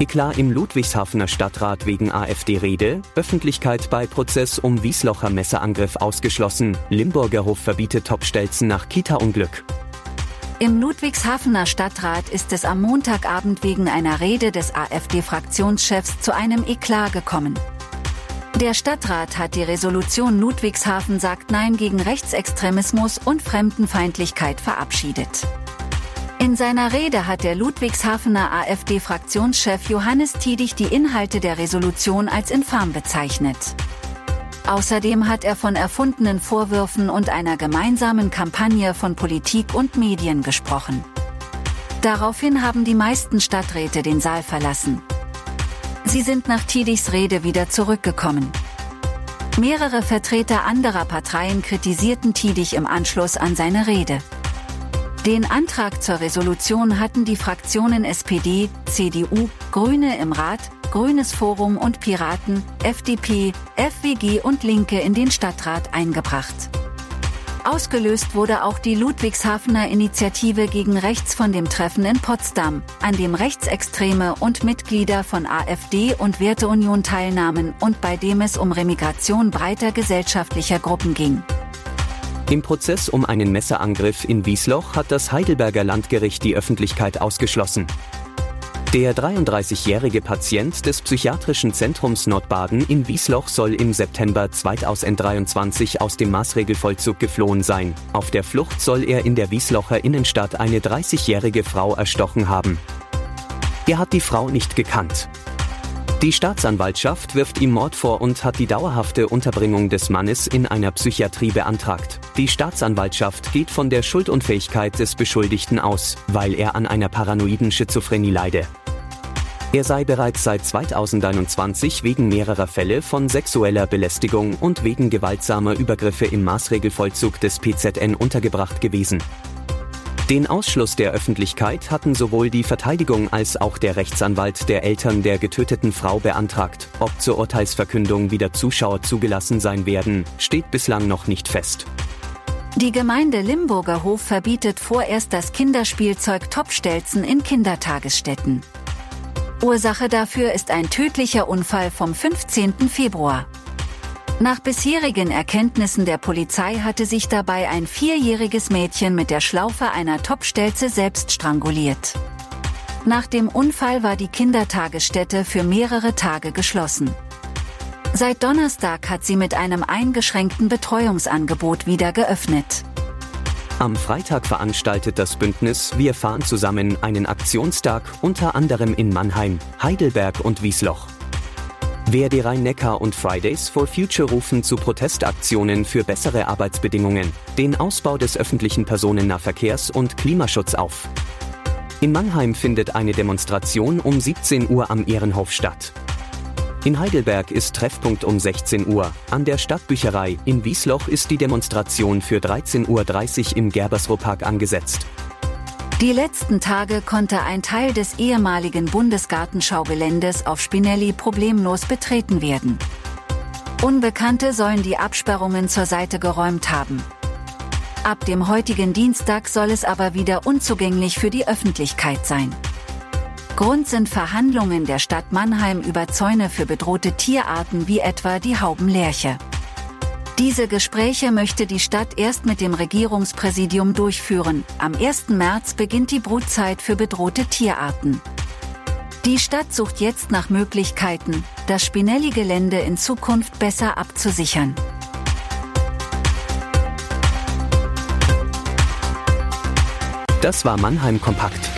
Eklat im Ludwigshafener Stadtrat wegen AfD-Rede, Öffentlichkeit bei Prozess um Wieslocher Messerangriff ausgeschlossen, Limburger Hof verbietet Topstelzen nach Kita-Unglück. Im Ludwigshafener Stadtrat ist es am Montagabend wegen einer Rede des AfD-Fraktionschefs zu einem Eklat gekommen. Der Stadtrat hat die Resolution Ludwigshafen sagt Nein gegen Rechtsextremismus und Fremdenfeindlichkeit verabschiedet. In seiner Rede hat der Ludwigshafener AfD-Fraktionschef Johannes Tiedig die Inhalte der Resolution als infam bezeichnet. Außerdem hat er von erfundenen Vorwürfen und einer gemeinsamen Kampagne von Politik und Medien gesprochen. Daraufhin haben die meisten Stadträte den Saal verlassen. Sie sind nach Tiedigs Rede wieder zurückgekommen. Mehrere Vertreter anderer Parteien kritisierten Tiedig im Anschluss an seine Rede. Den Antrag zur Resolution hatten die Fraktionen SPD, CDU, Grüne im Rat, Grünes Forum und Piraten, FDP, FWG und Linke in den Stadtrat eingebracht. Ausgelöst wurde auch die Ludwigshafener Initiative gegen Rechts von dem Treffen in Potsdam, an dem Rechtsextreme und Mitglieder von AfD und Werteunion teilnahmen und bei dem es um Remigration breiter gesellschaftlicher Gruppen ging. Im Prozess um einen Messerangriff in Wiesloch hat das Heidelberger Landgericht die Öffentlichkeit ausgeschlossen. Der 33-jährige Patient des Psychiatrischen Zentrums Nordbaden in Wiesloch soll im September 2023 aus dem Maßregelvollzug geflohen sein. Auf der Flucht soll er in der Wieslocher Innenstadt eine 30-jährige Frau erstochen haben. Er hat die Frau nicht gekannt. Die Staatsanwaltschaft wirft ihm Mord vor und hat die dauerhafte Unterbringung des Mannes in einer Psychiatrie beantragt. Die Staatsanwaltschaft geht von der Schuldunfähigkeit des Beschuldigten aus, weil er an einer paranoiden Schizophrenie leide. Er sei bereits seit 2021 wegen mehrerer Fälle von sexueller Belästigung und wegen gewaltsamer Übergriffe im Maßregelvollzug des PZN untergebracht gewesen. Den Ausschluss der Öffentlichkeit hatten sowohl die Verteidigung als auch der Rechtsanwalt der Eltern der getöteten Frau beantragt. Ob zur Urteilsverkündung wieder Zuschauer zugelassen sein werden, steht bislang noch nicht fest. Die Gemeinde Limburger Hof verbietet vorerst das Kinderspielzeug Topstelzen in Kindertagesstätten. Ursache dafür ist ein tödlicher Unfall vom 15. Februar. Nach bisherigen Erkenntnissen der Polizei hatte sich dabei ein vierjähriges Mädchen mit der Schlaufe einer Topstelze selbst stranguliert. Nach dem Unfall war die Kindertagesstätte für mehrere Tage geschlossen. Seit Donnerstag hat sie mit einem eingeschränkten Betreuungsangebot wieder geöffnet. Am Freitag veranstaltet das Bündnis Wir fahren zusammen einen Aktionstag unter anderem in Mannheim, Heidelberg und Wiesloch. Wer die Rhein-Neckar und Fridays for Future rufen zu Protestaktionen für bessere Arbeitsbedingungen, den Ausbau des öffentlichen Personennahverkehrs und Klimaschutz auf. In Mannheim findet eine Demonstration um 17 Uhr am Ehrenhof statt. In Heidelberg ist Treffpunkt um 16 Uhr. An der Stadtbücherei in Wiesloch ist die Demonstration für 13.30 Uhr im Gerbersruhpark angesetzt. Die letzten Tage konnte ein Teil des ehemaligen Bundesgartenschaugeländes auf Spinelli problemlos betreten werden. Unbekannte sollen die Absperrungen zur Seite geräumt haben. Ab dem heutigen Dienstag soll es aber wieder unzugänglich für die Öffentlichkeit sein. Grund sind Verhandlungen der Stadt Mannheim über Zäune für bedrohte Tierarten wie etwa die Haubenlerche. Diese Gespräche möchte die Stadt erst mit dem Regierungspräsidium durchführen. Am 1. März beginnt die Brutzeit für bedrohte Tierarten. Die Stadt sucht jetzt nach Möglichkeiten, das Spinelli-Gelände in Zukunft besser abzusichern. Das war Mannheim Kompakt.